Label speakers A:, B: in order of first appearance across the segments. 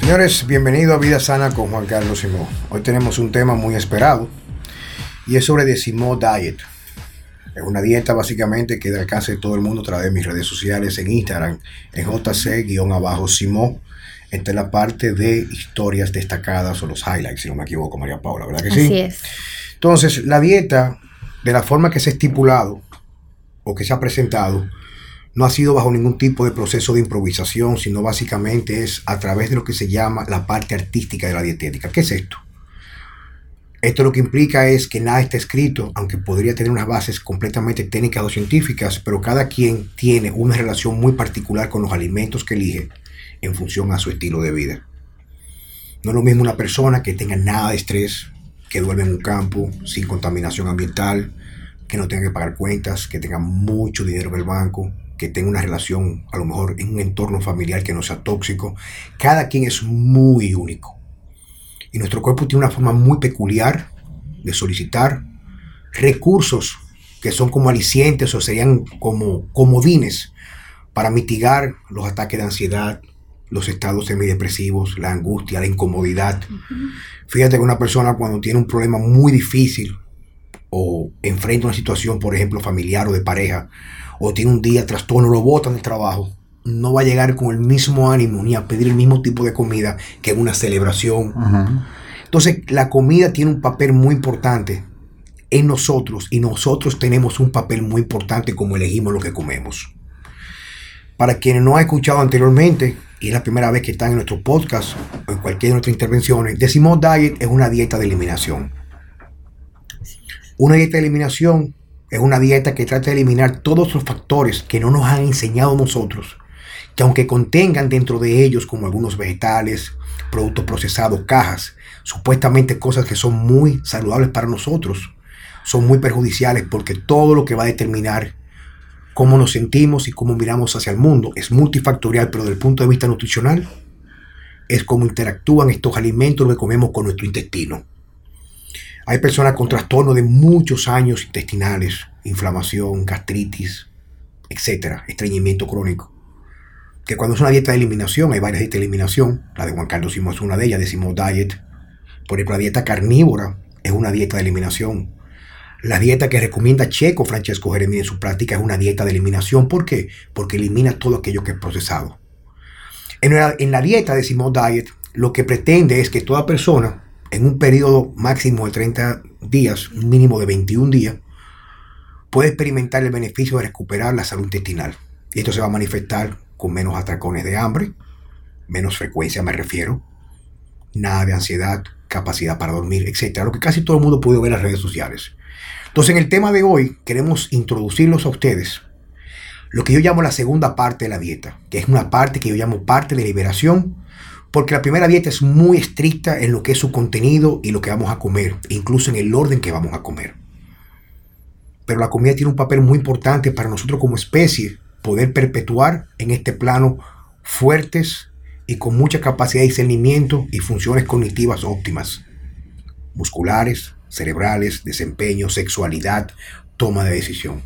A: Señores, bienvenido a Vida Sana con Juan Carlos Simón. Hoy tenemos un tema muy esperado y es sobre Decimo Diet. Es una dieta básicamente que de alcance de todo el mundo a través de mis redes sociales en Instagram, en JC-Simón, entre la parte de historias destacadas o los highlights, si no me equivoco, María Paula, ¿verdad que sí?
B: Así es.
A: Entonces, la dieta, de la forma que se ha estipulado o que se ha presentado, no ha sido bajo ningún tipo de proceso de improvisación, sino básicamente es a través de lo que se llama la parte artística de la dietética. ¿Qué es esto? Esto lo que implica es que nada está escrito, aunque podría tener unas bases completamente técnicas o científicas, pero cada quien tiene una relación muy particular con los alimentos que elige en función a su estilo de vida. No es lo mismo una persona que tenga nada de estrés, que duerme en un campo sin contaminación ambiental, que no tenga que pagar cuentas, que tenga mucho dinero en el banco, que tenga una relación a lo mejor en un entorno familiar que no sea tóxico. Cada quien es muy único. Y nuestro cuerpo tiene una forma muy peculiar de solicitar recursos que son como alicientes o serían como comodines para mitigar los ataques de ansiedad, los estados semidepresivos, la angustia, la incomodidad. Fíjate que una persona cuando tiene un problema muy difícil o enfrenta una situación, por ejemplo, familiar o de pareja, o tiene un día trastorno, lo botan del trabajo, no va a llegar con el mismo ánimo ni a pedir el mismo tipo de comida que en una celebración. Entonces, la comida tiene un papel muy importante en nosotros y nosotros tenemos un papel muy importante como elegimos lo que comemos. Para quienes no han escuchado anteriormente, y es la primera vez que están en nuestro podcast o en cualquiera de nuestras intervenciones, decimos diet es una dieta de eliminación. Una dieta de eliminación es una dieta que trata de eliminar todos los factores que no nos han enseñado nosotros que aunque contengan dentro de ellos como algunos vegetales, productos procesados, cajas, supuestamente cosas que son muy saludables para nosotros, son muy perjudiciales porque todo lo que va a determinar cómo nos sentimos y cómo miramos hacia el mundo es multifactorial, pero desde el punto de vista nutricional es cómo interactúan estos alimentos que comemos con nuestro intestino. Hay personas con trastornos de muchos años intestinales, inflamación, gastritis, etcétera, estreñimiento crónico que cuando es una dieta de eliminación, hay varias dietas de eliminación, la de Juan Carlos Simón es una de ellas, decimos diet. Por ejemplo, la dieta carnívora es una dieta de eliminación. La dieta que recomienda Checo Francesco Jeremías en su práctica es una dieta de eliminación. ¿Por qué? Porque elimina todo aquello que es procesado. En la, dieta decimos diet, lo que pretende es que toda persona, en un periodo máximo de 30 días, un mínimo de 21 días, puede experimentar el beneficio de recuperar la salud intestinal. Y esto se va a manifestar con menos atracones de hambre, menos frecuencia me refiero, nada de ansiedad, capacidad para dormir, etcétera, lo que casi todo el mundo puede ver en las redes sociales. Entonces, en el tema de hoy queremos introducirlos a ustedes lo que yo llamo la segunda parte de la dieta, que es una parte que yo llamo parte de liberación, porque la primera dieta es muy estricta en lo que es su contenido y lo que vamos a comer, incluso en el orden que vamos a comer. Pero la comida tiene un papel muy importante para nosotros como especie, poder perpetuar en este plano fuertes y con mucha capacidad de discernimiento y funciones cognitivas óptimas, musculares, cerebrales, desempeño, sexualidad, toma de decisión.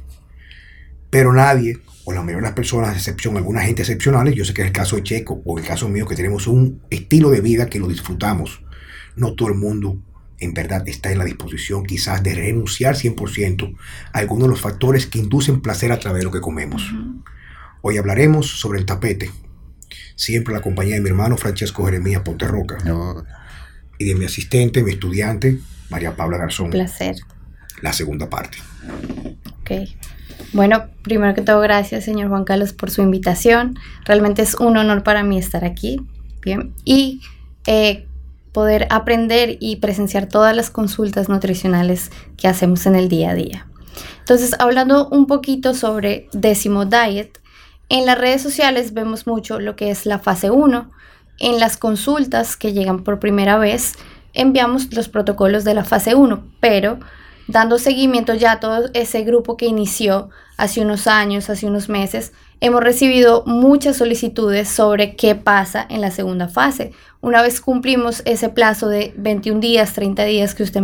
A: Pero nadie, o la mayoría de las personas, a excepción alguna gente excepcionales, yo sé que es el caso de Checo o el caso mío, que tenemos un estilo de vida que lo disfrutamos. No todo el mundo en verdad está en la disposición quizás de renunciar 100% a algunos de los factores que inducen placer a través de lo que comemos. Hoy hablaremos sobre el tapete, siempre la compañía de mi hermano Francesco Jeremías Ponterroca y de mi asistente, mi estudiante, María Paula Garzón.
B: Placer.
A: La segunda parte.
B: Ok. Bueno, primero que todo, gracias, señor Juan Carlos, por su invitación. Realmente es un honor para mí estar aquí. Bien. Y eh, poder aprender y presenciar todas las consultas nutricionales que hacemos en el día a día. Entonces, hablando un poquito sobre décimo diet, en las redes sociales vemos mucho lo que es la fase 1. En las consultas que llegan por primera vez, enviamos los protocolos de la fase 1, pero dando seguimiento ya a todo ese grupo que inició hace unos años, hace unos meses, hemos recibido muchas solicitudes sobre qué pasa en la segunda fase. Una vez cumplimos ese plazo de 21 días, 30 días que usted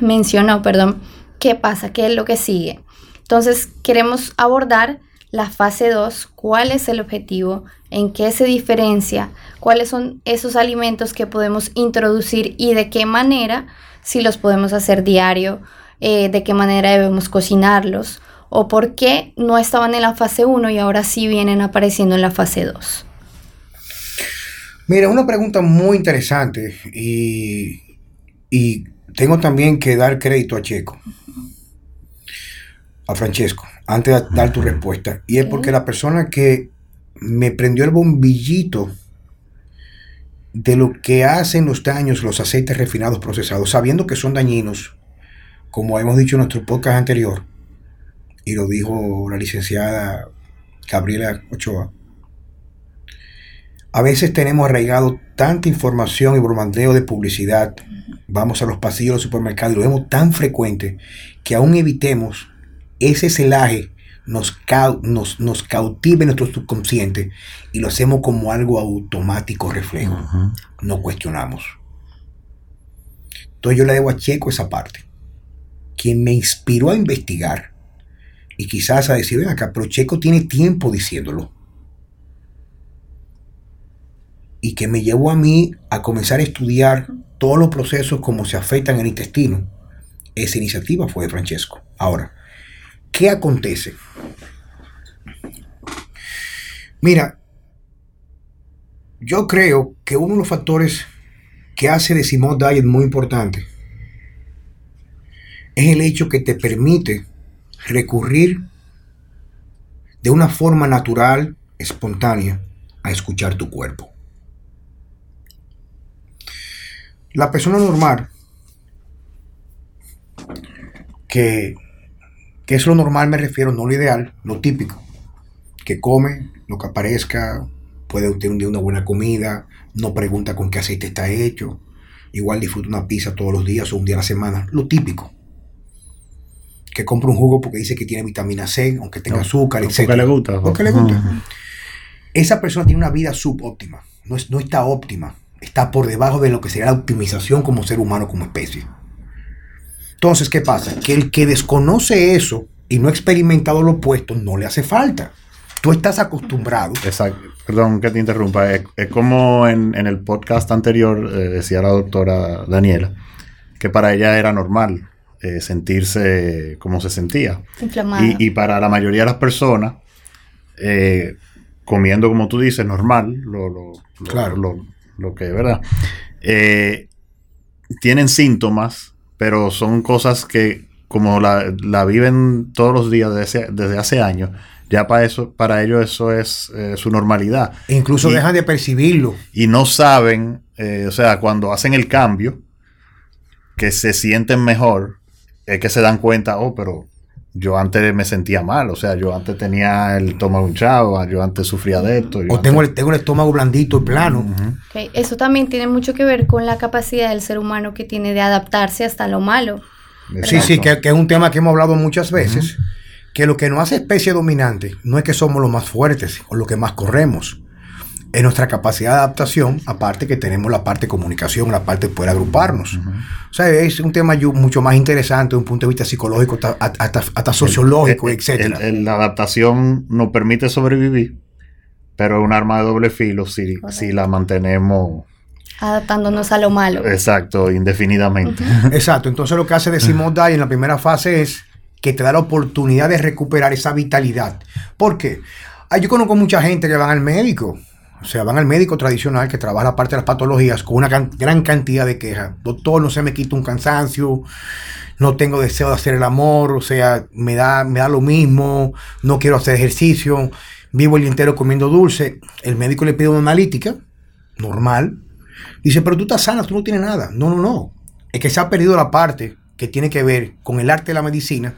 B: mencionó, perdón, ¿qué pasa? ¿Qué es lo que sigue? Entonces, queremos abordar la fase 2, cuál es el objetivo, en qué se diferencia, cuáles son esos alimentos que podemos introducir y de qué manera, si los podemos hacer diario, eh, de qué manera debemos cocinarlos o por qué no estaban en la fase 1 y ahora sí vienen apareciendo en la fase 2.
A: Mira, una pregunta muy interesante y, y tengo también que dar crédito a Checo, a Francesco, antes de dar tu respuesta. Y es porque la persona que me prendió el bombillito de lo que hacen los daños los aceites refinados procesados, sabiendo que son dañinos, como hemos dicho en nuestro podcast anterior, y lo dijo la licenciada Gabriela Ochoa, a veces tenemos arraigado tanta información y bromandeo de publicidad. Vamos a los pasillos del supermercado y lo vemos tan frecuente que aún evitemos ese celaje nos, nos, nos cautive nuestro subconsciente y lo hacemos como algo automático reflejo. No cuestionamos. Entonces yo le debo a Checo esa parte. Quien me inspiró a investigar y quizás a decir, ven acá, pero Checo tiene tiempo diciéndolo y que me llevó a mí a comenzar a estudiar todos los procesos como se afectan en el intestino. Esa iniciativa fue de Francesco. Ahora, ¿qué acontece? Mira, yo creo que uno de los factores que hace de Simón Diet muy importante es el hecho que te permite recurrir de una forma natural, espontánea, a escuchar tu cuerpo. La persona normal, que, es lo normal, me refiero, no lo ideal, lo típico, que come lo que aparezca, puede tener un día una buena comida, no pregunta con qué aceite está hecho, igual disfruta una pizza todos los días o un día a la semana, lo típico. Que compra un jugo porque dice que tiene vitamina C, aunque tenga azúcar, etc.
C: Porque le gusta.
A: Porque le gusta. Esa persona tiene una vida subóptima, no, no está óptima está por debajo de lo que sería la optimización como ser humano, como especie. Entonces, ¿qué pasa? Que el que desconoce eso y no ha experimentado lo opuesto, no le hace falta. Tú estás acostumbrado.
C: Exacto. Perdón que te interrumpa. Es, como en, el podcast anterior eh, decía la doctora Daniela, que para ella era normal eh, sentirse como se sentía. Y, y, para la mayoría de las personas, eh, comiendo como tú dices, normal, lo, lo,
A: claro
C: lo que, ¿verdad? Eh, tienen síntomas, pero son cosas que como la, viven todos los días desde, hace años, ya para eso, para ellos eso es eh, su normalidad.
A: incluso dejan de percibirlo.
C: Y no saben, eh, o sea, cuando hacen el cambio, que se sienten mejor, es que se dan cuenta, oh, pero yo antes me sentía mal, o sea, yo antes tenía el estómago hinchado, yo antes sufría de esto.
A: O tengo, el, tengo el estómago blandito y plano.
B: Eso también tiene mucho que ver con la capacidad del ser humano que tiene de adaptarse hasta lo malo.
A: Sí, sí, que, es un tema que hemos hablado muchas veces, que lo que nos hace especie dominante no es que somos los más fuertes o los que más corremos, es nuestra capacidad de adaptación, aparte que tenemos la parte de comunicación, la parte de poder agruparnos. O sea, es un tema mucho más interesante desde un punto de vista psicológico, hasta, sociológico, etc.
C: la adaptación nos permite sobrevivir, pero es un arma de doble filo si, si la mantenemos
B: adaptándonos a lo malo.
C: Exacto, indefinidamente.
A: Exacto, entonces lo que hace decimos Dai en la primera fase es que te da la oportunidad de recuperar esa vitalidad. ¿Por qué? yo conozco mucha gente que van al médico o sea, van al médico tradicional que trabaja la parte de las patologías con una gran cantidad de quejas. Doctor, no se me quita un cansancio, no tengo deseo de hacer el amor, o sea, me da, me da lo mismo, no quiero hacer ejercicio, vivo el día entero comiendo dulce. El médico le pide una analítica, normal. Dice, pero tú estás sana, tú no tienes nada. No, no, no. Es que se ha perdido la parte que tiene que ver con el arte de la medicina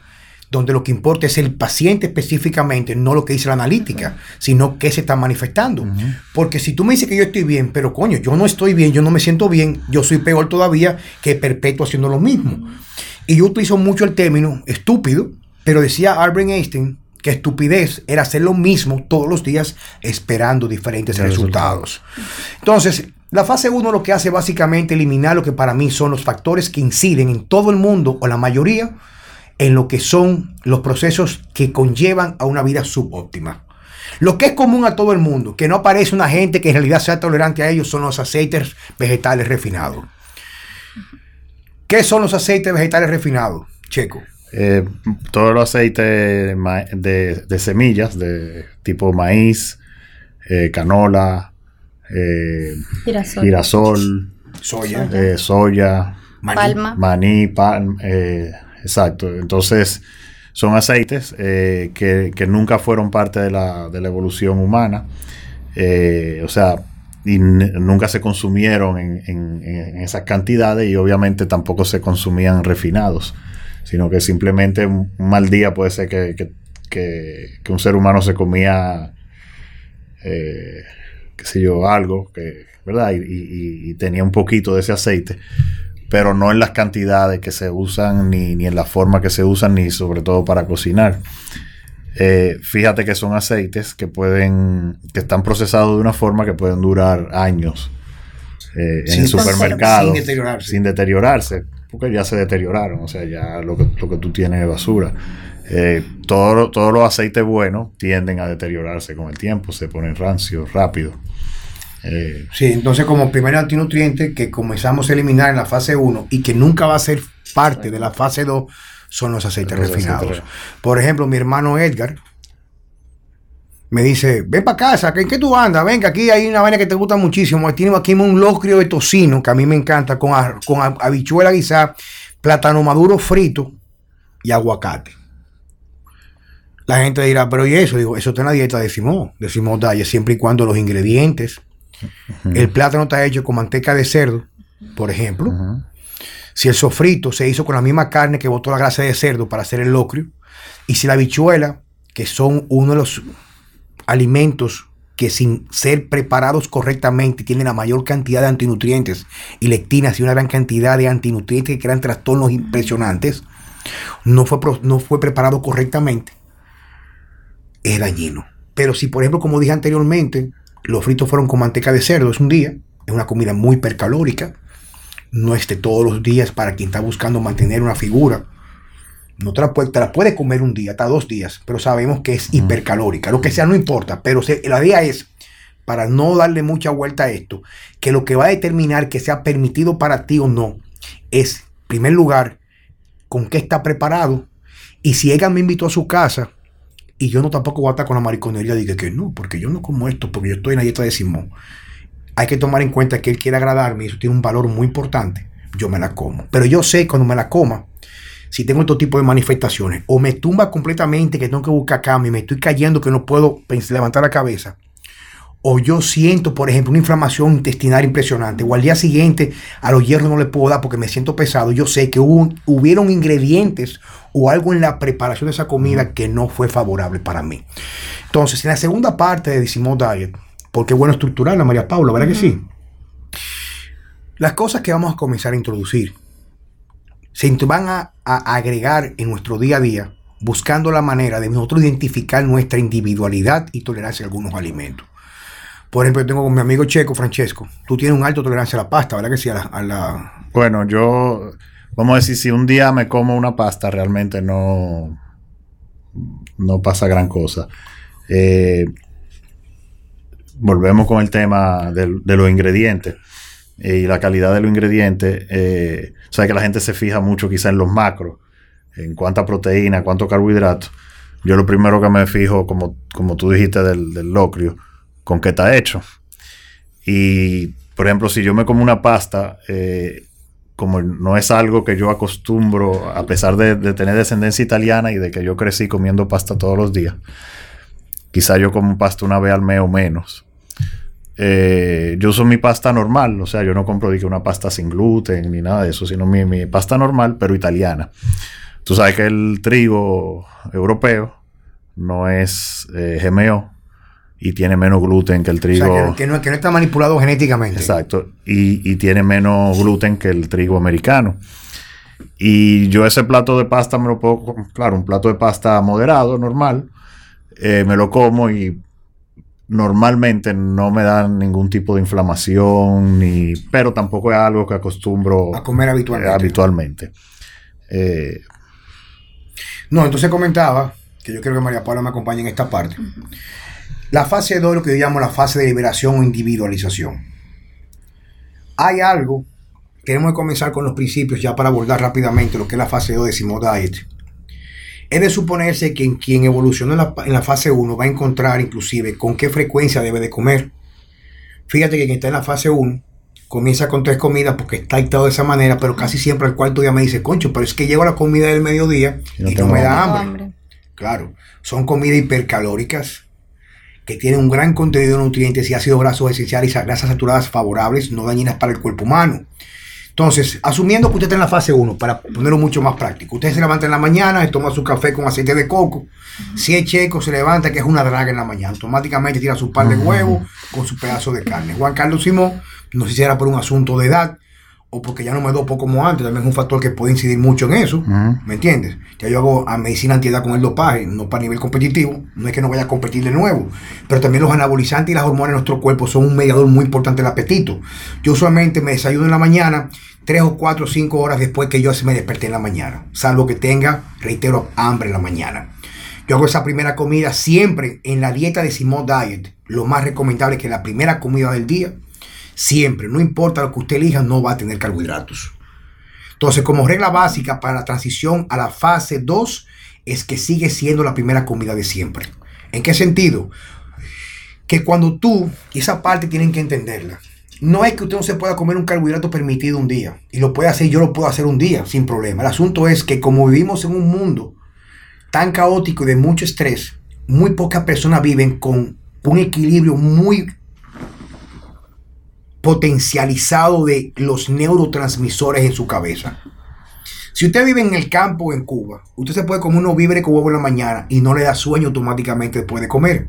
A: donde lo que importa es el paciente específicamente, no lo que dice la analítica, sino qué se está manifestando. Porque si tú me dices que yo estoy bien, pero coño, yo no estoy bien, yo no me siento bien, yo soy peor todavía que perpetuo haciendo lo mismo. Y yo utilizo mucho el término estúpido, pero decía Albert Einstein que estupidez era hacer lo mismo todos los días esperando diferentes resultados. Entonces, la fase 1 lo que hace básicamente eliminar lo que para mí son los factores que inciden en todo el mundo o la mayoría en lo que son los procesos que conllevan a una vida subóptima. Lo que es común a todo el mundo, que no aparece una gente que en realidad sea tolerante a ellos, son los aceites vegetales refinados. ¿Qué son los aceites vegetales refinados, Checo?
C: Eh, todos los aceites de, semillas, de tipo maíz, eh, canola, eh, girasol, soya, soya maní, palma, exacto. Entonces, son aceites que, nunca fueron parte de la, evolución humana. o sea, y nunca se consumieron en, en, esas cantidades y obviamente tampoco se consumían refinados sino que simplemente un, mal día puede ser que, un ser humano se comía, eh, qué sé yo, algo, que, ¿verdad? Y, tenía un poquito de ese aceite, pero no en las cantidades que se usan, ni, en la forma que se usan, ni sobre todo para cocinar. Eh, fíjate que son aceites que pueden, que están procesados de una forma que pueden durar años eh, en el supermercado sin deteriorarse. sin deteriorarse porque ya se deterioraron, o sea, ya lo que, lo que tú tienes es basura. Eh, todos los aceites buenos tienden a deteriorarse con el tiempo, se ponen rancios rápido.
A: Eh, sí, entonces como primer antinutriente que comenzamos a eliminar en la fase 1 y que nunca va a ser parte de la fase 2 son los aceites refinados. Por ejemplo, mi hermano Edgar, me dice, ven para casa, ¿en qué tú andas? Venga, aquí hay una vaina que te gusta muchísimo. Tenemos aquí un locrio de tocino, que a mí me encanta, con, con habichuela guisada, plátano maduro frito y aguacate. La gente dirá, pero ¿y eso? Digo, eso está en la dieta de Simón, de Simón Daya, siempre y cuando los ingredientes. El plátano está hecho con manteca de cerdo, por ejemplo. Si el sofrito se hizo con la misma carne que botó la grasa de cerdo para hacer el locrio. Y si la habichuela, que son uno de los alimentos que sin ser preparados correctamente tienen la mayor cantidad de antinutrientes y lectinas y una gran cantidad de antinutrientes que crean trastornos impresionantes, no fue, no fue preparado correctamente, es dañino. Pero si, por ejemplo, como dije anteriormente, los fritos fueron con manteca de cerdo, es un día, es una comida muy hipercalórica, no esté todos los días para quien está buscando mantener una figura no te la, puede, te la puede comer un día, hasta dos días, pero sabemos que es hipercalórica. Lo que sea no importa, pero la idea es, para no darle mucha vuelta a esto, que lo que va a determinar que sea permitido para ti o no es, en primer lugar, con qué está preparado. Y si ella me invitó a su casa y yo no tampoco voy a estar con la mariconería, dije que no, porque yo no como esto, porque yo estoy en la dieta de Simón. Hay que tomar en cuenta que él quiere agradarme y eso tiene un valor muy importante. Yo me la como. Pero yo sé cuando me la coma si tengo este tipo de manifestaciones, o me tumba completamente que tengo que buscar cambio y me estoy cayendo que no puedo levantar la cabeza, o yo siento, por ejemplo, una inflamación intestinal impresionante, o al día siguiente a los hierros no le puedo dar porque me siento pesado, yo sé que hubo, hubieron ingredientes o algo en la preparación de esa comida que no fue favorable para mí. Entonces, en la segunda parte de Decimos Diet, porque es bueno estructurarla, María Paula, ¿verdad que sí? Las cosas que vamos a comenzar a introducir se van a, agregar en nuestro día a día buscando la manera de nosotros identificar nuestra individualidad y tolerancia a algunos alimentos. Por ejemplo, yo tengo con mi amigo checo, Francesco. Tú tienes un alto tolerancia a la pasta, ¿verdad que sí? A la,
C: Bueno, yo, vamos a decir, si un día me como una pasta, realmente no, no pasa gran cosa. Eh, volvemos con el tema de los ingredientes. Eh, y la calidad de los ingredientes, eh, o sea que la gente se fija mucho quizá en los macros, en cuánta proteína, cuánto carbohidrato. Yo lo primero que me fijo, como, como tú dijiste del, del locrio, con qué está hecho. Y, por ejemplo, si yo me como una pasta, eh, como no es algo que yo acostumbro, a pesar de, tener descendencia italiana y de que yo crecí comiendo pasta todos los días, quizá yo como pasta una vez al mes o menos. Eh, yo uso mi pasta normal, o sea, yo no compro una pasta sin gluten ni nada de eso, sino mi, pasta normal, pero italiana. Tú sabes que el trigo europeo no es eh, y tiene menos gluten que el trigo. O
A: sea, que, no, está manipulado genéticamente.
C: Exacto, y, tiene menos gluten que el trigo americano. Y yo ese plato de pasta me lo puedo, claro, un plato de pasta moderado, normal, eh, me lo como y normalmente no me dan ningún tipo de inflamación, ni, pero tampoco es algo que acostumbro
A: a comer habitualmente.
C: habitualmente. Eh,
A: No, entonces comentaba, que yo creo que María Paula me acompañe en esta parte. La fase 2 es lo que yo llamo la fase de liberación o individualización. Hay algo, queremos comenzar con los principios ya para abordar rápidamente lo que es la fase 2 de Simon Diet. Es de suponerse que quien evoluciona en la, en la fase 1 va a encontrar inclusive con qué frecuencia debe de comer. Fíjate que quien está en la fase 1 comienza con tres comidas porque está dictado de esa manera, pero casi siempre al cuarto día me dice, concho, pero es que llego a la comida del mediodía y no, me da hambre. hambre. Claro, son comidas hipercalóricas que tienen un gran contenido de nutrientes y ácidos grasos esenciales y grasas saturadas favorables, no dañinas para el cuerpo humano. Entonces, asumiendo que usted está en la fase 1, para ponerlo mucho más práctico, usted se levanta en la mañana y toma su café con aceite de coco. Si es checo, se levanta, que es una draga en la mañana. Automáticamente tira su par de huevos con su pedazo de carne. Juan Carlos Simón, no sé si era por un asunto de edad, o porque ya no me dopo como antes, también es un factor que puede incidir mucho en eso, ¿me entiendes? Ya yo hago a medicina antiedad con el dopaje, no para nivel competitivo, no es que no vaya a competir de nuevo, pero también los anabolizantes y las hormonas en nuestro cuerpo son un mediador muy importante del apetito. Yo usualmente me desayuno en la mañana, tres o cuatro o cinco horas después que yo me desperté en la mañana, salvo que tenga, reitero, hambre en la mañana. Yo hago esa primera comida siempre en la dieta de Simon Diet, lo más recomendable es que la primera comida del día Siempre, no importa lo que usted elija, no va a tener carbohidratos. Entonces, como regla básica para la transición a la fase 2, es que sigue siendo la primera comida de siempre. ¿En qué sentido? Que cuando tú, y esa parte tienen que entenderla, no es que usted no se pueda comer un carbohidrato permitido un día, y lo puede hacer, yo lo puedo hacer un día, sin problema. El asunto es que como vivimos en un mundo tan caótico y de mucho estrés, muy pocas personas viven con un equilibrio muy potencializado de los neurotransmisores en su cabeza. Si usted vive en el campo en Cuba, usted se puede comer uno vibre con huevo en la mañana y no le da sueño automáticamente después de comer.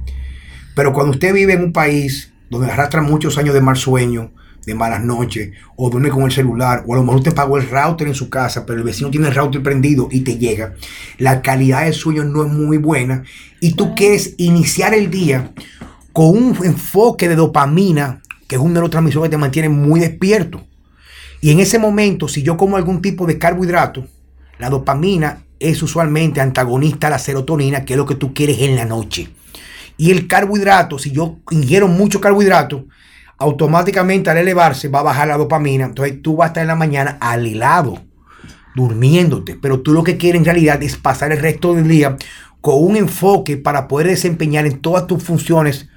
A: Pero cuando usted vive en un país donde arrastra muchos años de mal sueño, de malas noches, o duerme con el celular, o a lo mejor usted pagó el router en su casa, pero el vecino tiene el router prendido y te llega, la calidad del sueño no es muy buena y tú quieres iniciar el día con un enfoque de dopamina que es un neurotransmisor que te mantiene muy despierto. Y en ese momento, si yo como algún tipo de carbohidrato, la dopamina es usualmente antagonista a la serotonina, que es lo que tú quieres en la noche. Y el carbohidrato, si yo ingiero mucho carbohidrato, automáticamente al elevarse va a bajar la dopamina. Entonces tú vas a estar en la mañana al helado, durmiéndote. Pero tú lo que quieres en realidad es pasar el resto del día con un enfoque para poder desempeñar en todas tus funciones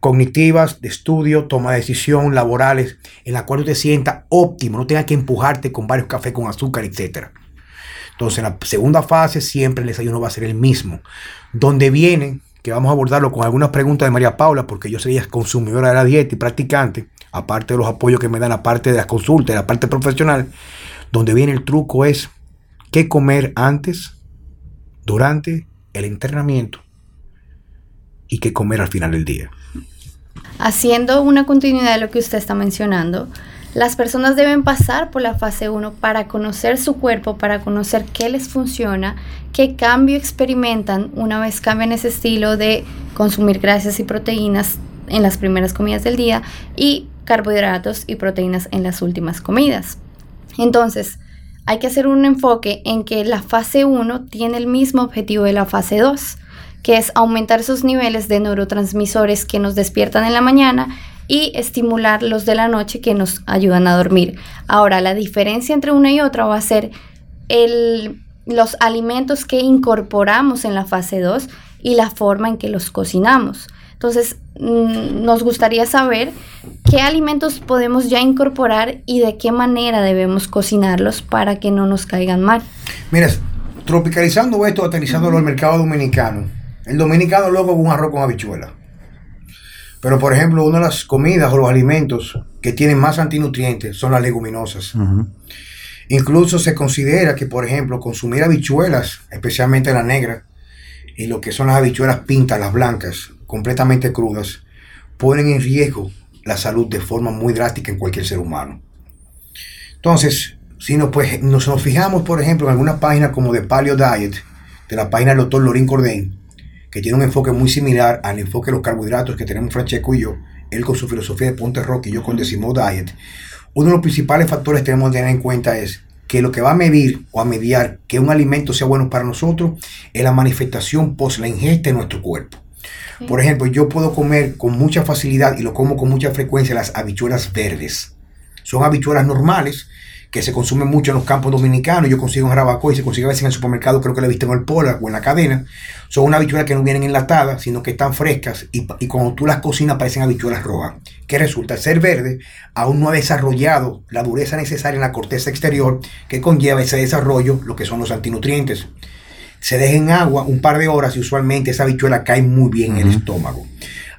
A: cognitivas, de estudio, toma de decisión, laborales, en la cual tú te sientas óptimo, no tengas que empujarte con varios cafés con azúcar, etc. Entonces, en la segunda fase siempre el desayuno va a ser el mismo. Donde viene, que vamos a abordarlo con algunas preguntas de María Paula, porque yo sería consumidora de la dieta y practicante, aparte de los apoyos que me dan, aparte de las consultas, de la parte profesional, donde viene el truco es qué comer antes, durante el entrenamiento y qué comer al final del día.
B: Haciendo una continuidad de lo que usted está mencionando, las personas deben pasar por la fase 1 para conocer su cuerpo, para conocer qué les funciona, qué cambio experimentan una vez cambian ese estilo de consumir grasas y proteínas en las primeras comidas del día y carbohidratos y proteínas en las últimas comidas. Entonces, hay que hacer un enfoque en que la fase 1 tiene el mismo objetivo de la fase 2 que es aumentar esos niveles de neurotransmisores que nos despiertan en la mañana y estimular los de la noche que nos ayudan a dormir. Ahora, la diferencia entre una y otra va a ser el, los alimentos que incorporamos en la fase 2 y la forma en que los cocinamos. Entonces, mm, nos gustaría saber qué alimentos podemos ya incorporar y de qué manera debemos cocinarlos para que no nos caigan mal.
A: Mira, tropicalizando esto, aterrizándolo al mercado dominicano, el dominicano luego un arroz con habichuela. Pero por ejemplo, una de las comidas o los alimentos que tienen más antinutrientes son las leguminosas. Incluso se considera que, por ejemplo, consumir habichuelas, especialmente la negra, y lo que son las habichuelas pintas, las blancas, completamente crudas, ponen en riesgo la salud de forma muy drástica en cualquier ser humano. Entonces, si nos, pues, nos, nos fijamos, por ejemplo, en algunas páginas como de Paleo Diet, de la página del doctor Lorín Cordén, que tiene un enfoque muy similar al enfoque de los carbohidratos que tenemos Francesco y yo, él con su filosofía de Ponte Rock y yo con Decimo Diet, uno de los principales factores que tenemos que tener en cuenta es que lo que va a medir o a mediar que un alimento sea bueno para nosotros es la manifestación post la ingesta en nuestro cuerpo. Por ejemplo, yo puedo comer con mucha facilidad y lo como con mucha frecuencia las habichuelas verdes. Son habichuelas normales que se consumen mucho en los campos dominicanos. Yo consigo en Jarabacoa y se consigue a veces en el supermercado, creo que lo he visto en el Polar o en la cadena. Son unas habichuelas que no vienen enlatadas, sino que están frescas y, y cuando tú las cocinas parecen habichuelas rojas. Que resulta ser verde, aún no ha desarrollado la dureza necesaria en la corteza exterior que conlleva ese desarrollo, lo que son los antinutrientes. Se deja en agua un par de horas y usualmente esa habichuela cae muy bien en el estómago.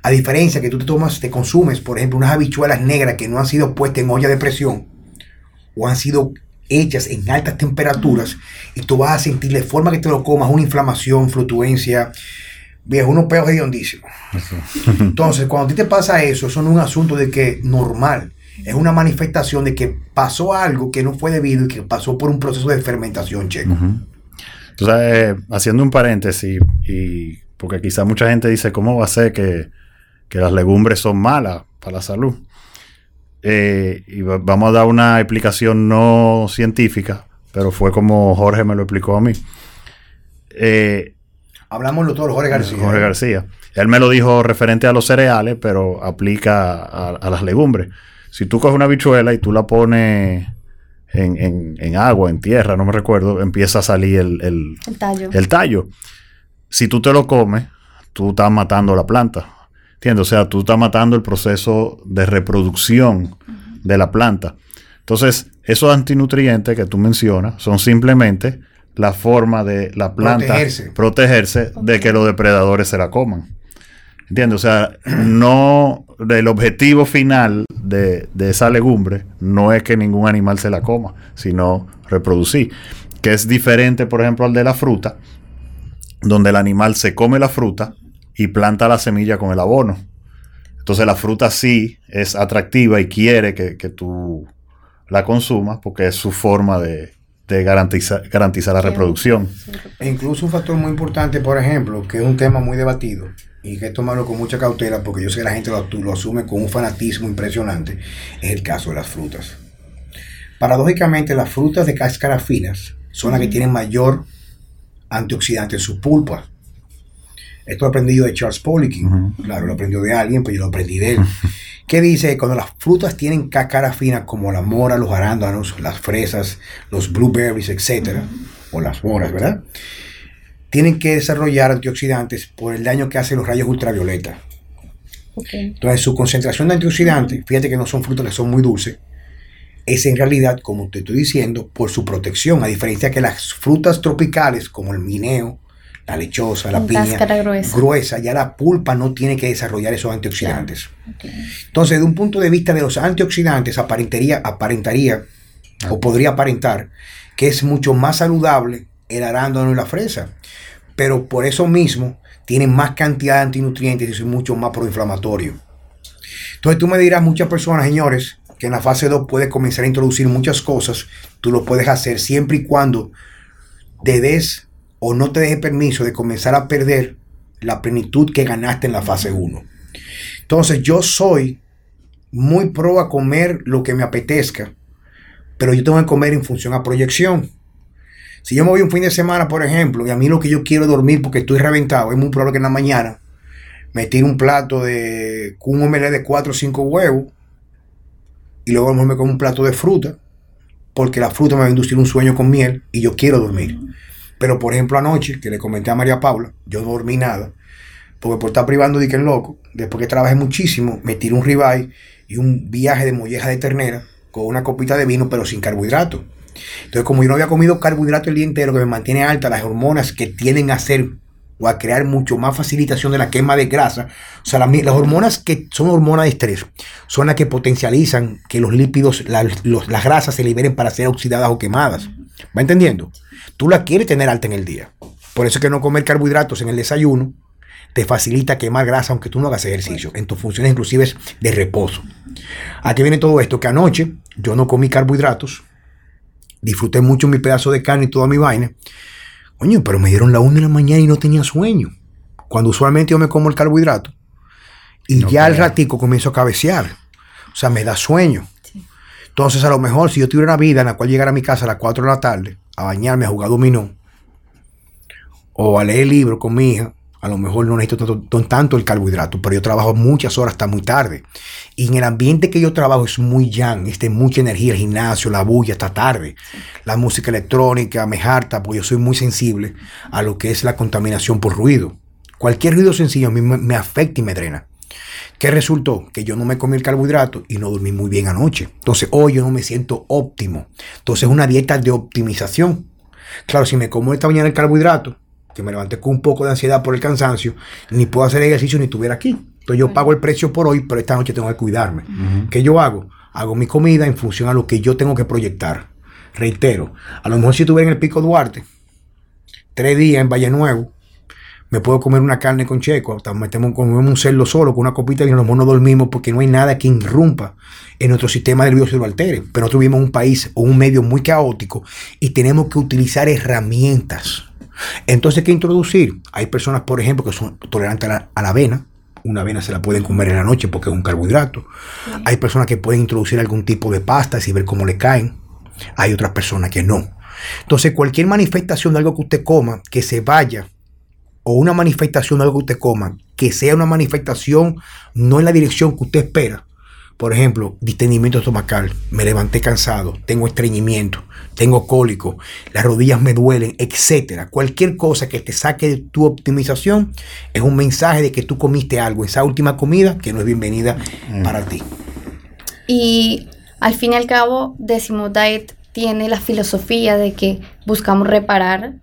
A: A diferencia que tú te tomas, te consumes, por ejemplo, unas habichuelas negras que no han sido puestas en olla de presión, o han sido hechas en altas temperaturas y tú vas a sentir de forma que te lo comas una inflamación, flutuencia, viejo, unos peos hediondísimos. Entonces, cuando a ti te pasa eso, eso no es un asunto de que normal, es una manifestación de que pasó algo que no fue debido y que pasó por un proceso de fermentación, checo.
C: Entonces, eh, haciendo un paréntesis, y porque quizá mucha gente dice, ¿cómo va a ser que, que las legumbres son malas para la salud? Eh, y vamos a dar una explicación no científica, pero fue como Jorge me lo explicó a mí.
A: Eh, Hablamos todo Jorge García.
C: Jorge García. Él me lo dijo referente a los cereales, pero aplica a, las legumbres. Si tú coges una bichuela y tú la pones en, agua, en tierra, no me recuerdo, empieza a salir el,
B: tallo.
C: el tallo. Si tú te lo comes, tú estás matando la planta. ¿Entiendes? O sea, tú estás matando el proceso de reproducción de la planta. Entonces, esos antinutrientes que tú mencionas son simplemente la forma de la planta protegerse, de que los depredadores se la coman. ¿Entiendes? O sea, no, el objetivo final de, de, esa legumbre no es que ningún animal se la coma, sino reproducir. Que es diferente, por ejemplo, al de la fruta, donde el animal se come la fruta y planta la semilla con el abono. Entonces la fruta sí es atractiva y quiere que, tú la consumas porque es su forma de, garantizar, garantizar la reproducción.
A: E incluso un factor muy importante, por ejemplo, que es un tema muy debatido y que hay que tomarlo con mucha cautela porque yo sé que la gente lo, lo asume con un fanatismo impresionante, es el caso de las frutas. Paradójicamente, las frutas de cáscara finas son las que tienen mayor antioxidante en sus pulpas. Esto lo aprendí yo de Charles Poliquin. Claro, lo aprendió de alguien, pero yo lo aprendí de él. ¿Qué dice? Cuando las frutas tienen cáscara fina, como la mora, los arándanos, las fresas, los blueberries, etcétera, o las moras, ¿verdad? Tienen que desarrollar antioxidantes por el daño que hacen los rayos ultravioleta. Entonces, su concentración de antioxidantes, fíjate que no son frutas que son muy dulces, es en realidad, como te estoy diciendo, por su protección, a diferencia que las frutas tropicales, como el mineo, la lechosa, la piña gruesa. ya la pulpa no tiene que desarrollar esos antioxidantes. Entonces, de un punto de vista de los antioxidantes, aparentaría, aparentaría o podría aparentar que es mucho más saludable el arándano y la fresa. Pero por eso mismo tienen más cantidad de antinutrientes y es mucho más proinflamatorio. Entonces tú me dirás, muchas personas, señores, que en la fase 2 puedes comenzar a introducir muchas cosas, tú lo puedes hacer siempre y cuando te des o no te deje permiso de comenzar a perder la plenitud que ganaste en la fase 1. Entonces yo soy muy pro a comer lo que me apetezca, pero yo tengo que comer en función a proyección. Si yo me voy un fin de semana, por ejemplo, y a mí lo que yo quiero dormir porque estoy reventado, es muy probable que en la mañana me tire un plato de un omelette de 4 o 5 huevos y luego me como un plato de fruta, porque la fruta me va a inducir un sueño con miel y yo quiero dormir. Pero por ejemplo anoche, que le comenté a María Paula, yo no dormí nada, porque por estar privando de que el loco, después que trabajé muchísimo, me tiré un ribeye y un viaje de molleja de ternera con una copita de vino, pero sin carbohidrato. Entonces, como yo no había comido carbohidrato el día entero, que me mantiene alta las hormonas que tienden a hacer o a crear mucho más facilitación de la quema de grasa. O sea, las, hormonas que son hormonas de estrés son las que potencializan que los lípidos, las grasas se liberen para ser oxidadas o quemadas. ¿Va entendiendo? Tú la quieres tener alta en el día. Por eso es que no comer carbohidratos en el desayuno te facilita quemar grasa aunque tú no hagas ejercicio, en tus funciones inclusive de reposo. Aquí viene todo esto, que anoche yo no comí carbohidratos, disfruté mucho mi pedazo de carne y toda mi vaina. Coño, pero me dieron la una de la mañana y no tenía sueño. Cuando usualmente yo me como el carbohidrato. Y ya al ratico comienzo a cabecear. O sea, me da sueño. Entonces, a lo mejor, si yo tuviera una vida en la cual llegara a mi casa a las 4 de la tarde, a bañarme, a jugar dominó, o a leer libros con mi hija, a lo mejor no necesito tanto, tanto, el carbohidrato, pero yo trabajo muchas horas hasta muy tarde. Y en el ambiente que yo trabajo es muy yang, este, mucha energía, el gimnasio, la bulla hasta tarde. La música electrónica me harta, porque yo soy muy sensible a lo que es la contaminación por ruido. Cualquier ruido sencillo a mí me afecta y me drena. ¿Qué resultó? Que yo no me comí el carbohidrato y no dormí muy bien anoche. Entonces hoy yo no me siento óptimo. Entonces es una dieta de optimización. Claro, si me como esta mañana el carbohidrato, que me levanté con un poco de ansiedad por el cansancio, ni puedo hacer ejercicio ni estuviera aquí. Entonces yo pago el precio por hoy, pero esta noche tengo que cuidarme. ¿Qué yo hago? Hago mi comida en función a lo que yo tengo que proyectar. Reitero, a lo mejor si estuviera en el Pico Duarte, tres días en Valle Nuevo, me puedo comer una carne con checo, metemos, comemos un cerdo solo con una copita y a mejor no dormimos porque no hay nada que irrumpa en nuestro sistema nervioso y lo altere. Pero nosotros vivimos un país o un medio muy caótico y tenemos que utilizar herramientas entonces, ¿qué introducir? Hay personas, por ejemplo, que son tolerantes a la, avena. Una avena se la pueden comer en la noche porque es un carbohidrato. Hay personas que pueden introducir algún tipo de pastas y ver cómo le caen. Hay otras personas que no. Entonces, cualquier manifestación de algo que usted coma, que se vaya, o una manifestación de algo que usted coma, que sea una manifestación no en la dirección que usted espera, por ejemplo, distendimiento estomacal, me levanté cansado, tengo estreñimiento, tengo cólico, las rodillas me duelen, etcétera. Cualquier cosa que te saque de tu optimización es un mensaje de que tú comiste algo, esa última comida que no es bienvenida mm. para ti.
B: Y al fin y al cabo, Décimo Diet tiene la filosofía de que buscamos reparar,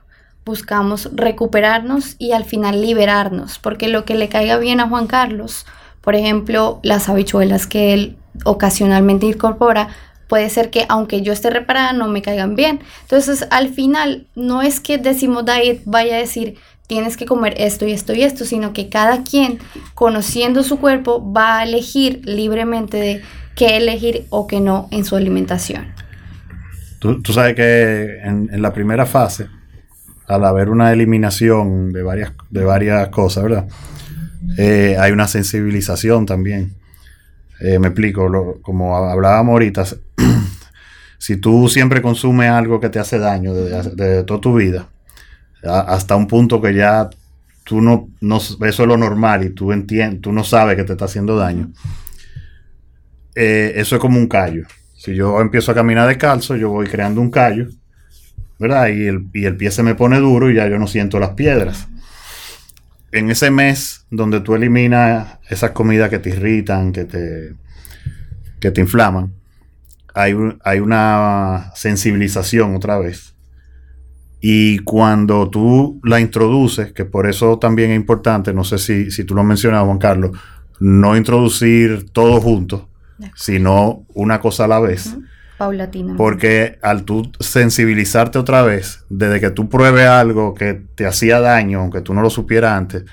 B: buscamos recuperarnos y al final liberarnos, porque lo que le caiga bien a Juan Carlos por ejemplo, las habichuelas que él ocasionalmente incorpora, puede ser que aunque yo esté reparada no me caigan bien. Entonces, al final, no es que Decimo Diet vaya a decir tienes que comer esto y esto y esto, sino que cada quien, conociendo su cuerpo, va a elegir libremente de qué elegir o qué no en su alimentación.
C: Tú, sabes que en, en, la primera fase, al haber una eliminación de varias, de varias cosas, ¿verdad? Eh, hay una sensibilización también. Eh, me explico, como hablábamos ahorita, si tú siempre consumes algo que te hace daño desde, toda tu vida, hasta un punto que ya tú no, no, eso es lo normal y tú entiendes, tú no sabes que te está haciendo daño, eh, eso es como un callo. Si yo empiezo a caminar descalzo, yo voy creando un callo, ¿verdad? Y el, y el pie se me pone duro y ya yo no siento las piedras en ese mes donde tú eliminas esas comidas que te irritan, que te, que te inflaman, hay, hay una sensibilización otra vez. Y cuando tú la introduces, que por eso también es importante, no sé si, si tú lo mencionabas, Juan Carlos, no introducir todo junto, sino una cosa a la vez. Porque al tú sensibilizarte otra vez, desde que tú pruebes algo que te hacía daño, aunque tú no lo supieras antes,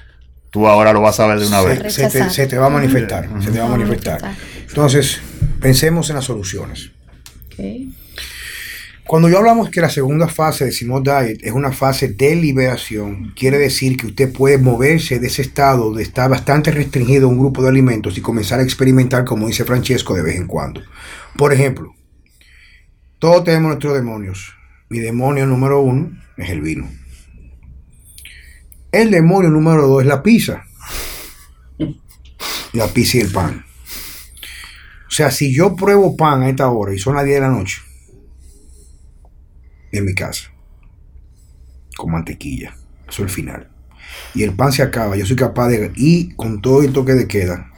C: tú ahora lo vas a ver de una vez.
A: Se te, va a manifestar, se te va a manifestar. Entonces, pensemos en las soluciones. Cuando yo hablamos que la segunda fase de Simon Diet es una fase de liberación, quiere decir que usted puede moverse de ese estado de estar bastante restringido a un grupo de alimentos y comenzar a experimentar, como dice Francesco, de vez en cuando. Por ejemplo, todos tenemos nuestros demonios. Mi demonio número uno es el vino. El demonio número dos es la pizza. La pizza y el pan. O sea, si yo pruebo pan a esta hora y son las 10 de la noche, en mi casa, con mantequilla, eso es el final. Y el pan se acaba, yo soy capaz de, y con todo el toque de queda,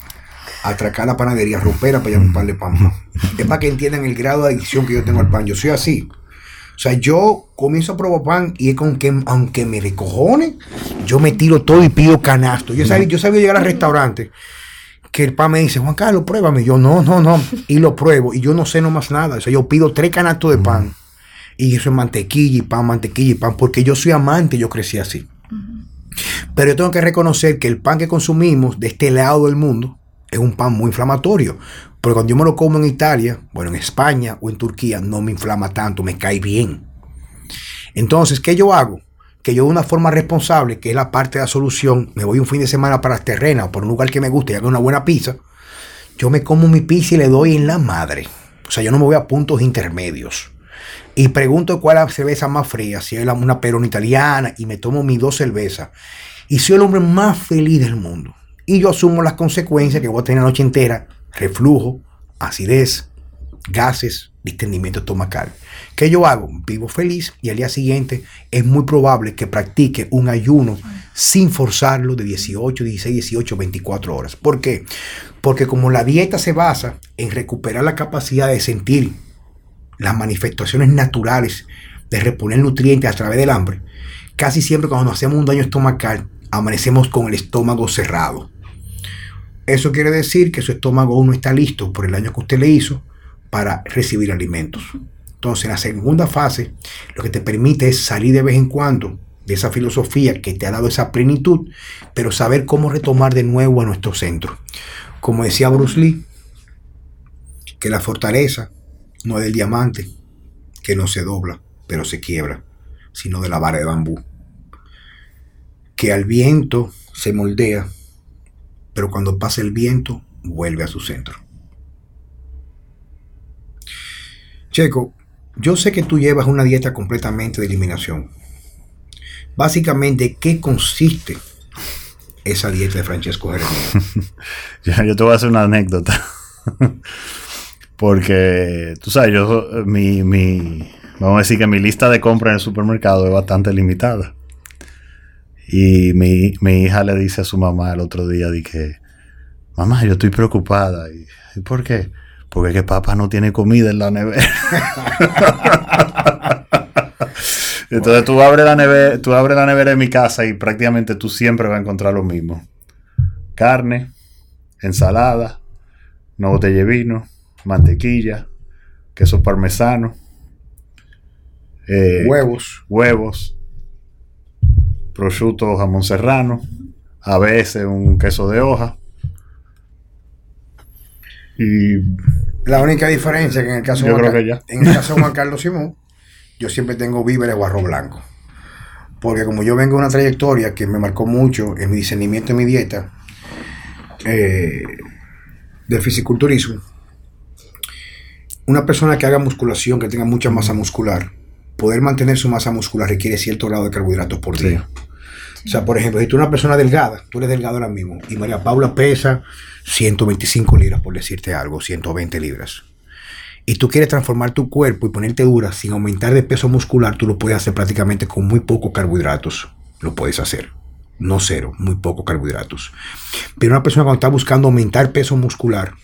A: atracar la panadería, romperla para llevar un pan de pan. Es para que entiendan el grado de adicción que yo tengo al pan. Yo soy así. O sea, yo comienzo a probar pan y es con que, aunque me recojone, yo me tiro todo y pido canasto. Yo sabía, yo sabía llegar al restaurante que el pan me dice, Juan Carlos, pruébame. Yo, no, no, no. Y lo pruebo. Y yo no sé no más nada. O sea, yo pido tres canastos de pan. Y eso es mantequilla y pan, mantequilla y pan. Porque yo soy amante, yo crecí así. Pero yo tengo que reconocer que el pan que consumimos de este lado del mundo es un pan muy inflamatorio. Pero cuando yo me lo como en Italia, bueno, en España o en Turquía, no me inflama tanto, me cae bien. Entonces, ¿qué yo hago? Que yo de una forma responsable, que es la parte de la solución, me voy un fin de semana para las terrenas o por un lugar que me guste y hago una buena pizza, yo me como mi pizza y le doy en la madre. O sea, yo no me voy a puntos intermedios. Y pregunto cuál es la cerveza más fría, si es una perona italiana, y me tomo mis dos cervezas. Y soy el hombre más feliz del mundo. Y yo asumo las consecuencias que voy a tener la noche entera, reflujo, acidez, gases, distendimiento estomacal. ¿Qué yo hago? Vivo feliz y al día siguiente es muy probable que practique un ayuno sin forzarlo de 18, 16, 18, 24 horas. ¿Por qué? Porque como la dieta se basa en recuperar la capacidad de sentir las manifestaciones naturales de reponer nutrientes a través del hambre, casi siempre cuando nos hacemos un daño estomacal, amanecemos con el estómago cerrado. Eso quiere decir que su estómago no está listo por el daño que usted le hizo para recibir alimentos. Entonces, la segunda fase lo que te permite es salir de vez en cuando de esa filosofía que te ha dado esa plenitud, pero saber cómo retomar de nuevo a nuestro centro. Como decía Bruce Lee, que la fortaleza no es del diamante, que no se dobla, pero se quiebra, sino de la vara de bambú. Que al viento se moldea, pero cuando pasa el viento vuelve a su centro. Checo, yo sé que tú llevas una dieta completamente de eliminación. Básicamente, ¿qué consiste esa dieta de Francesco Jeremías?
C: yo te voy a hacer una anécdota. Porque, tú sabes, yo, mi, mi, vamos a decir que mi lista de compras en el supermercado es bastante limitada. Y mi, hija le dice a su mamá el otro día, mamá, yo estoy preocupada. ¿Y, por qué? Porque que papá no tiene comida en la nevera. Entonces tú abres la nevera, tú abres la nevera de mi casa y prácticamente tú siempre vas a encontrar lo mismo. Carne, ensalada, una botella de vino, mantequilla, queso parmesano,
A: eh, huevos,
C: huevos, prosciutto jamón serrano, a veces un queso de hoja.
A: Y la única diferencia que en el caso,
C: de,
A: En el caso de Juan Carlos Simón, yo siempre tengo víveres o arroz blanco. Porque como yo vengo de una trayectoria que me marcó mucho en mi discernimiento y mi dieta, eh, del fisiculturismo, una persona que haga musculación, que tenga mucha masa muscular, poder mantener su masa muscular requiere cierto grado de carbohidratos por día. O sea, por ejemplo, si tú eres una persona delgada, tú eres delgado ahora mismo, y María Paula pesa 125 libras, por decirte algo, 120 libras. Y tú quieres transformar tu cuerpo y ponerte dura sin aumentar de peso muscular, tú lo puedes hacer prácticamente con muy pocos carbohidratos. Lo puedes hacer. No cero, muy pocos carbohidratos. Pero una persona cuando está buscando aumentar peso muscular,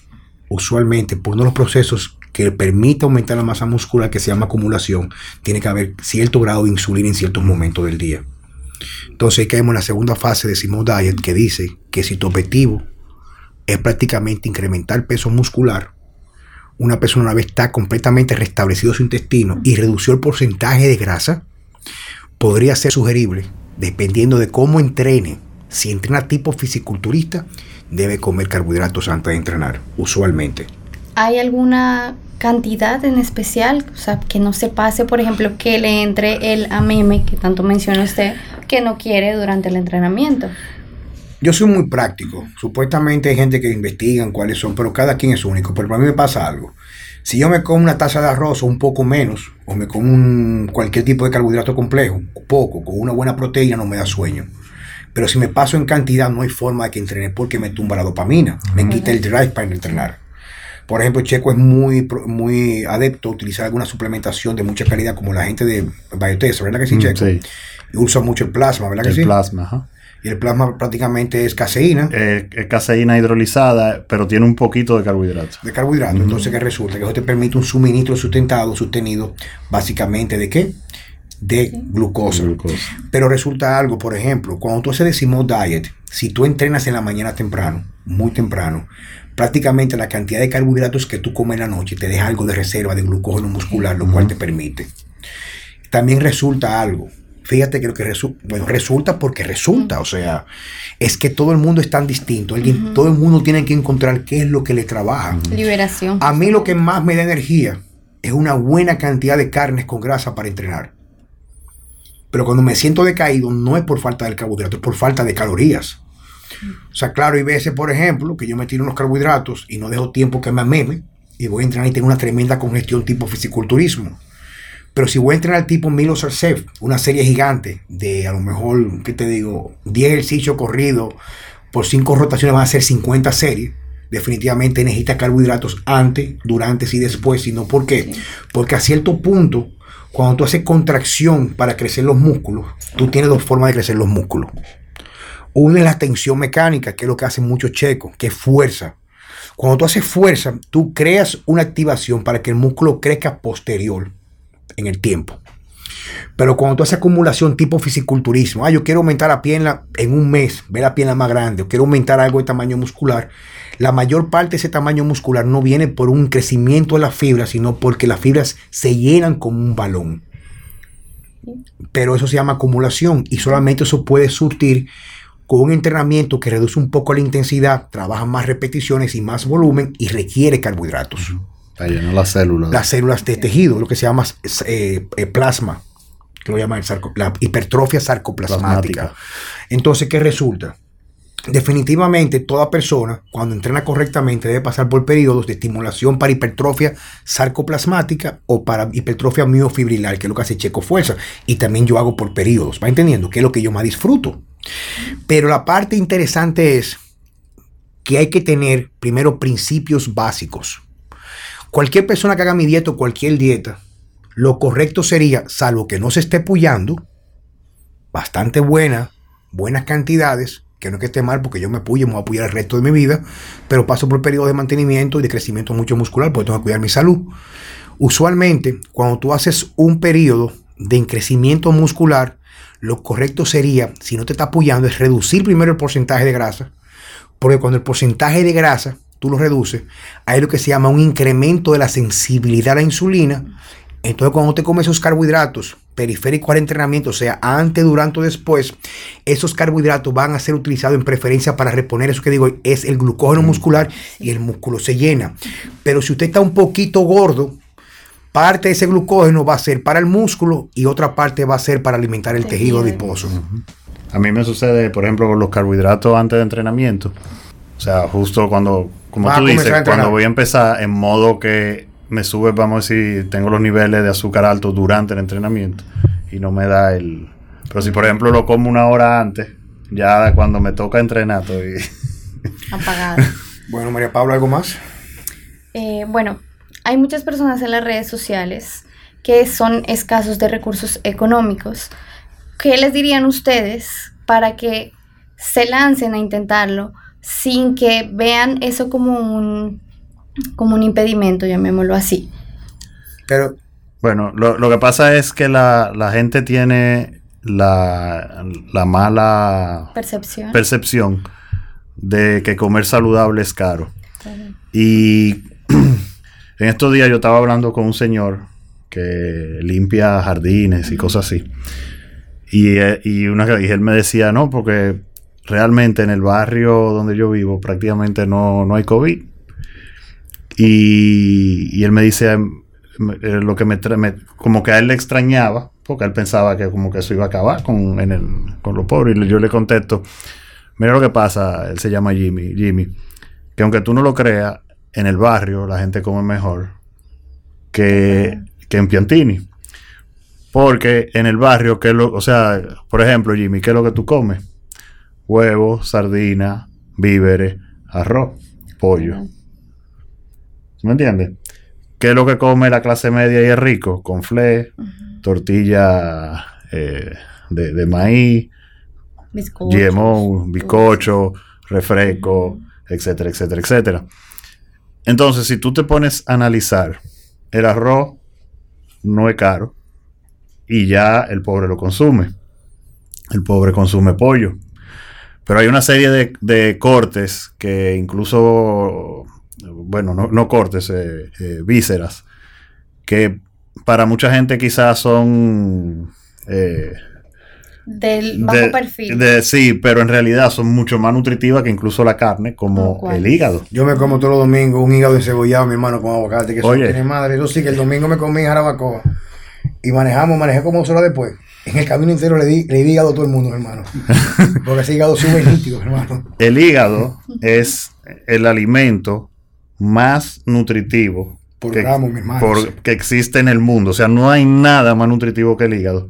A: usualmente por uno de los procesos que permite aumentar la masa muscular que se llama acumulación, tiene que haber cierto grado de insulina en ciertos momentos del día. Entonces ahí caemos en la segunda fase de Simon Diet que dice que si tu objetivo es prácticamente incrementar peso muscular, una persona una vez está completamente restablecido su intestino y redució el porcentaje de grasa, podría ser sugerible, dependiendo de cómo entrene. Si entrena tipo fisiculturista, debe comer carbohidratos antes de entrenar, usualmente.
B: ¿Hay alguna cantidad en especial? O sea, que no se pase, por ejemplo, que le entre el AMM, que tanto menciona usted, que no quiere durante el entrenamiento.
A: Yo soy muy práctico. Supuestamente hay gente que investigan cuáles son, pero cada quien es único. Pero para mí me pasa algo. Si yo me como una taza de arroz o un poco menos, o me como cualquier tipo de carbohidrato complejo, poco, con una buena proteína, no me da sueño. Pero si me paso en cantidad, no hay forma de que entrene porque me tumba la dopamina, me quita el drive para entrenar. Por ejemplo, Checo es muy, muy adepto a utilizar alguna suplementación de mucha calidad, como la gente de Biotest, ¿verdad que sí, mm, Checo? sí. Y usa mucho el plasma, ¿verdad que sí?
C: El plasma, ajá.
A: Y el plasma prácticamente es caseína.
C: Eh, es caseína hidrolizada, pero tiene un poquito de carbohidratos.
A: De carbohidratos. Entonces, ¿qué resulta? Que eso te permite un suministro sustentado, sostenido, básicamente de qué? De glucosa. Pero resulta algo, por ejemplo, cuando tú haces decimos diet, si tú entrenas en la mañana temprano, muy temprano, prácticamente la cantidad de carbohidratos que tú comes en la noche te deja algo de reserva de glucógeno muscular, lo cual te permite. También resulta algo. Fíjate que lo que resulta, bueno, resulta porque resulta, o sea, es que todo el mundo es tan distinto, Alguien, todo el mundo tiene que encontrar qué es lo que le trabaja.
B: Liberación.
A: A mí lo que más me da energía es una buena cantidad de carnes con grasa para entrenar. Pero cuando me siento decaído no es por falta del carbohidrato, es por falta de calorías. O sea, claro, hay veces, por ejemplo, que yo me tiro unos carbohidratos y no dejo tiempo que me ameme y voy a entrenar y tengo una tremenda congestión tipo fisiculturismo. Pero si voy a entrenar tipo Milo Sarcev, una serie gigante de a lo mejor, ¿qué te digo? 10 ejercicios corridos por 5 rotaciones van a ser 50 series. Definitivamente necesita carbohidratos antes, durante y después. Sino ¿por qué? Porque a cierto punto, cuando tú haces contracción para crecer los músculos, tú tienes dos formas de crecer los músculos. Una es la tensión mecánica, que es lo que hacen muchos checos, que es fuerza. Cuando tú haces fuerza, tú creas una activación para que el músculo crezca posterior en el tiempo. Pero cuando tú haces acumulación tipo fisiculturismo, ah, yo quiero aumentar la pierna en un mes, ver la pierna más grande, o quiero aumentar algo de tamaño muscular, la mayor parte de ese tamaño muscular no viene por un crecimiento de las fibras, sino porque las fibras se llenan como un balón. Pero eso se llama acumulación y solamente eso puede surtir con un entrenamiento que reduce un poco la intensidad, trabaja más repeticiones y más volumen y requiere carbohidratos.
C: las células.
A: Las células de tejido, lo que se llama eh, eh, plasma, que lo llaman la hipertrofia sarcoplasmática. Entonces, ¿qué resulta? Definitivamente toda persona cuando entrena correctamente debe pasar por periodos de estimulación para hipertrofia sarcoplasmática o para hipertrofia miofibrilar, que es lo que hace Checo Fuerza. Y también yo hago por periodos, ¿va entendiendo? Que es lo que yo más disfruto. Pero la parte interesante es que hay que tener primero principios básicos. Cualquier persona que haga mi dieta o cualquier dieta, lo correcto sería, salvo que no se esté puyando, bastante buena, buenas cantidades, que no es que esté mal porque yo me puyo, me voy a apoyar el resto de mi vida, pero paso por periodos de mantenimiento y de crecimiento mucho muscular porque tengo que cuidar mi salud. Usualmente, cuando tú haces un periodo de crecimiento muscular, lo correcto sería, si no te está apoyando, es reducir primero el porcentaje de grasa, porque cuando el porcentaje de grasa tú lo reduces, hay lo que se llama un incremento de la sensibilidad a la insulina. Entonces, cuando te comes esos carbohidratos periféricos al entrenamiento, o sea, antes, durante o después, esos carbohidratos van a ser utilizados en preferencia para reponer eso que digo, es el glucógeno muscular y el músculo se llena. Pero si usted está un poquito gordo, parte de ese glucógeno va a ser para el músculo y otra parte va a ser para alimentar el tejido adiposo.
C: A mí me sucede, por ejemplo, con los carbohidratos antes de entrenamiento. O sea, justo cuando, como tú dices, cuando voy a empezar en modo que me sube, vamos a decir, tengo los niveles de azúcar altos durante el entrenamiento y no me da el... Pero si, por ejemplo, lo como una hora antes, ya cuando me toca entrenar estoy...
B: Apagado.
A: bueno, María Pablo, ¿algo más?
B: Eh, bueno, hay muchas personas en las redes sociales que son escasos de recursos económicos. ¿Qué les dirían ustedes para que se lancen a intentarlo sin que vean eso como un, como un impedimento, llamémoslo así?
A: Pero,
C: bueno, lo, que pasa es que la, gente tiene la, mala
B: percepción.
C: percepción de que comer saludable es caro. Y En estos días yo estaba hablando con un señor que limpia jardines y cosas así. Y, eh, y, una, y él me decía, no, porque realmente en el barrio donde yo vivo prácticamente no, hay COVID. Y, él me dice, eh, lo que me, como que a él le extrañaba, porque él pensaba que como que eso iba a acabar con, en el, con los pobres. Y yo le contesto, mira lo que pasa, él se llama Jimmy, Jimmy, que aunque tú no lo creas, en el barrio la gente come mejor que, en Piantini. Porque en el barrio, que lo, o sea, por ejemplo, Jimmy, ¿qué es lo que tú comes? Huevos, sardina, víveres, arroz, pollo. ¿Me entiendes? ¿Qué es lo que come la clase media y es rico? Con fle, tortilla eh, de, maíz, GMO, bizcocho, refresco, etcétera, etcétera, etcétera. Entonces, si tú te pones a analizar, el arroz no es caro y ya el pobre lo consume. El pobre consume pollo. Pero hay una serie de, cortes que incluso, bueno, no, cortes, eh, eh, vísceras, que para mucha gente quizás son...
B: Eh, del bajo perfil.
C: sí, pero en realidad son mucho más nutritivas que incluso la carne, como el hígado.
A: Yo me como todos los domingos un hígado encebollado, mi hermano, con aguacate, que eso tiene madre. Yo sí que el domingo me comí jarabacoa. Y manejamos, manejé como dos horas después. En el camino entero le di, le di hígado a todo el mundo, hermano. Porque ese hígado sube nítido, hermano.
C: El hígado es el alimento más nutritivo
A: Por
C: que,
A: gramo, mi hermano.
C: por-
A: sí.
C: que existe en el mundo. O sea, no hay nada más nutritivo que el hígado.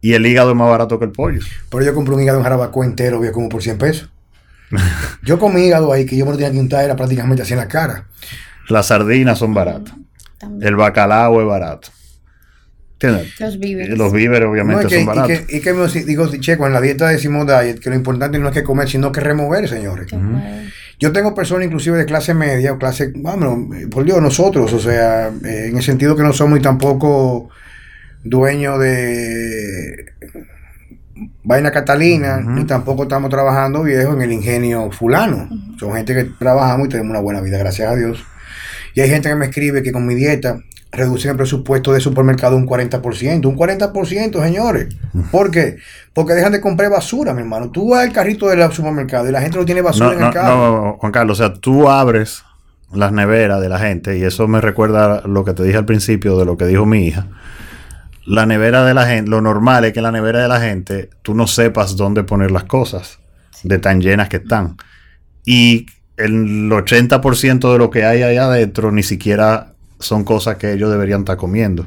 C: Y el hígado es más barato que el pollo.
A: Pero yo compré un hígado en jarabacoa entero, había como por 100 pesos. yo comí hígado ahí que yo me lo tenía que untar, era prácticamente así en la cara.
C: Las sardinas son baratas.
B: También.
C: El bacalao es barato. ¿Entiendes?
B: Los víveres.
C: Los víveres obviamente
A: No, y que,
C: son
A: y
C: baratos.
A: que, y que me digo, Checo, en la dieta de Simón Diet, que lo importante no es que comer, sino que remover, señores. Yo tengo personas inclusive de clase media o clase, vamos, por Dios, nosotros, o sea, eh, en el sentido que no somos y tampoco dueños de vaina catalina,
C: Ujú.
A: ni tampoco estamos trabajando viejo en el ingenio fulano. Son gente que trabajamos y tenemos una buena vida, gracias a Dios. Y hay gente que me escribe que con mi dieta reducen el presupuesto de supermercado un 40%. Un 40%, señores. ¿Por qué? Porque dejan de comprar basura, mi hermano. Tú vas al carrito del supermercado y la gente no tiene basura
C: No,
A: en
C: no,
A: el carro.
C: no, Juan Carlos, o sea, tú abres las neveras de la gente y eso me recuerda lo que te dije al principio de lo que dijo mi hija. La nevera de la gente, lo normal es que en la nevera de la gente tú no sepas dónde poner las cosas de tan llenas que están. Y el 80% de lo que hay ahí adentro ni siquiera son cosas que ellos deberían estar comiendo.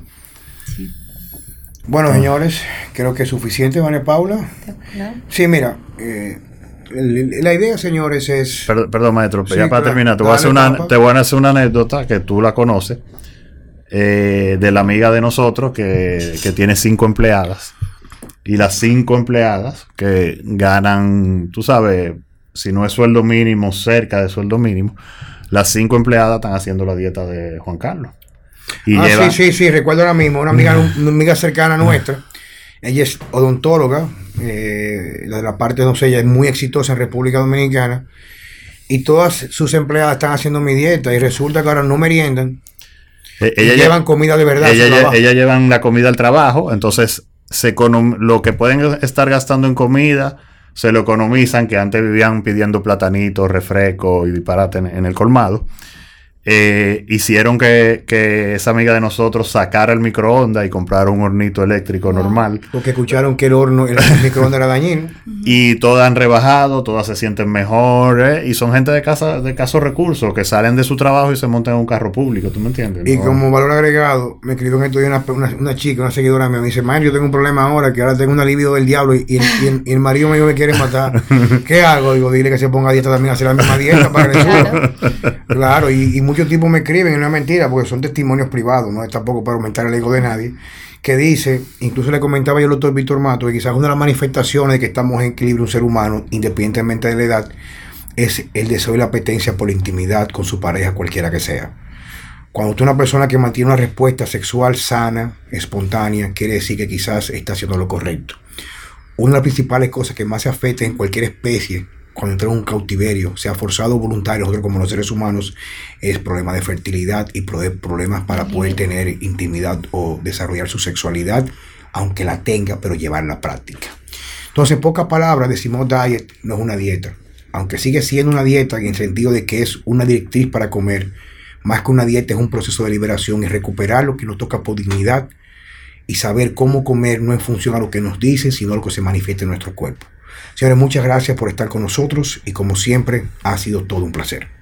A: Bueno, señores, creo que es suficiente, ¿vale, Paula?
B: ¿no?
A: Sí, mira, eh, la idea, señores, es...
C: Per- perdón, maestro,
A: Sí,
C: ya para
A: claro.
C: terminar, te voy, a hacer una, te voy a hacer una anécdota que tú la conoces, eh, de la amiga de nosotros que, que tiene cinco empleadas. Y las cinco empleadas que ganan, tú sabes, si no es sueldo mínimo, cerca de sueldo mínimo, las cinco empleadas están haciendo la dieta de Juan Carlos. Y
A: ah, sí, sí, sí, recuerdo ahora mismo, una amiga, una amiga cercana nuestra, ella es odontóloga, eh, la de la parte, no sé, ella es muy exitosa en República Dominicana, y todas sus empleadas están haciendo mi dieta, y resulta que ahora no meriendan,
C: eh, ella,
A: llevan comida de verdad.
C: ella, llevan la comida al trabajo, entonces se econom- lo que pueden estar gastando en comida se lo economizan, que antes vivían pidiendo platanitos, refresco y disparate en, en el colmado. Eh, hicieron que, que esa amiga de nosotros sacara el microondas y comprara un hornito eléctrico normal.
A: Porque escucharon que el horno, el microondas era dañino.
C: Y todas han rebajado, todas se sienten mejor, ¿eh? y son gente de casa de casos recursos que salen de su trabajo y se montan en un carro público, ¿tú me entiendes?
A: Y
C: No-
A: como valor agregado, me escribió días una, una, una chica, una seguidora mía, me dice, man, yo tengo un problema ahora, que ahora tengo un alivio del diablo y, y el, y el- y el marido mío me quiere matar. ¿Qué hago? Digo, dile que se ponga a dieta también, hacer la misma dieta para que le.
B: Claro.
A: Claro, y, y muchos tipos me escriben, y no es mentira, porque son testimonios privados, no es tampoco para aumentar el ego de nadie, que dice, incluso le comentaba yo al doctor Víctor Mato, que quizás una de las manifestaciones de que estamos en equilibrio un ser humano, independientemente de la edad, es el deseo y la apetencia por la intimidad con su pareja, cualquiera que sea. Cuando usted es una persona que mantiene una respuesta sexual sana, espontánea, quiere decir que quizás está haciendo lo correcto. Una de las principales cosas que más se afecta en cualquier especie cuando entra en un cautiverio, sea forzado o voluntario, nosotros como los seres humanos, es problemas de fertilidad y pro- problemas para poder tener intimidad o desarrollar su sexualidad, aunque la tenga, pero llevarla a práctica. Entonces, en pocas palabras, decimos diet no es una dieta, aunque sigue siendo una dieta en el sentido de que es una directriz para comer, más que una dieta es un proceso de liberación y recuperar lo que nos toca por dignidad y saber cómo comer no en función a lo que nos dicen, sino a lo que se manifiesta en nuestro cuerpo. Señores, muchas gracias por estar con nosotros y como siempre ha sido todo un placer.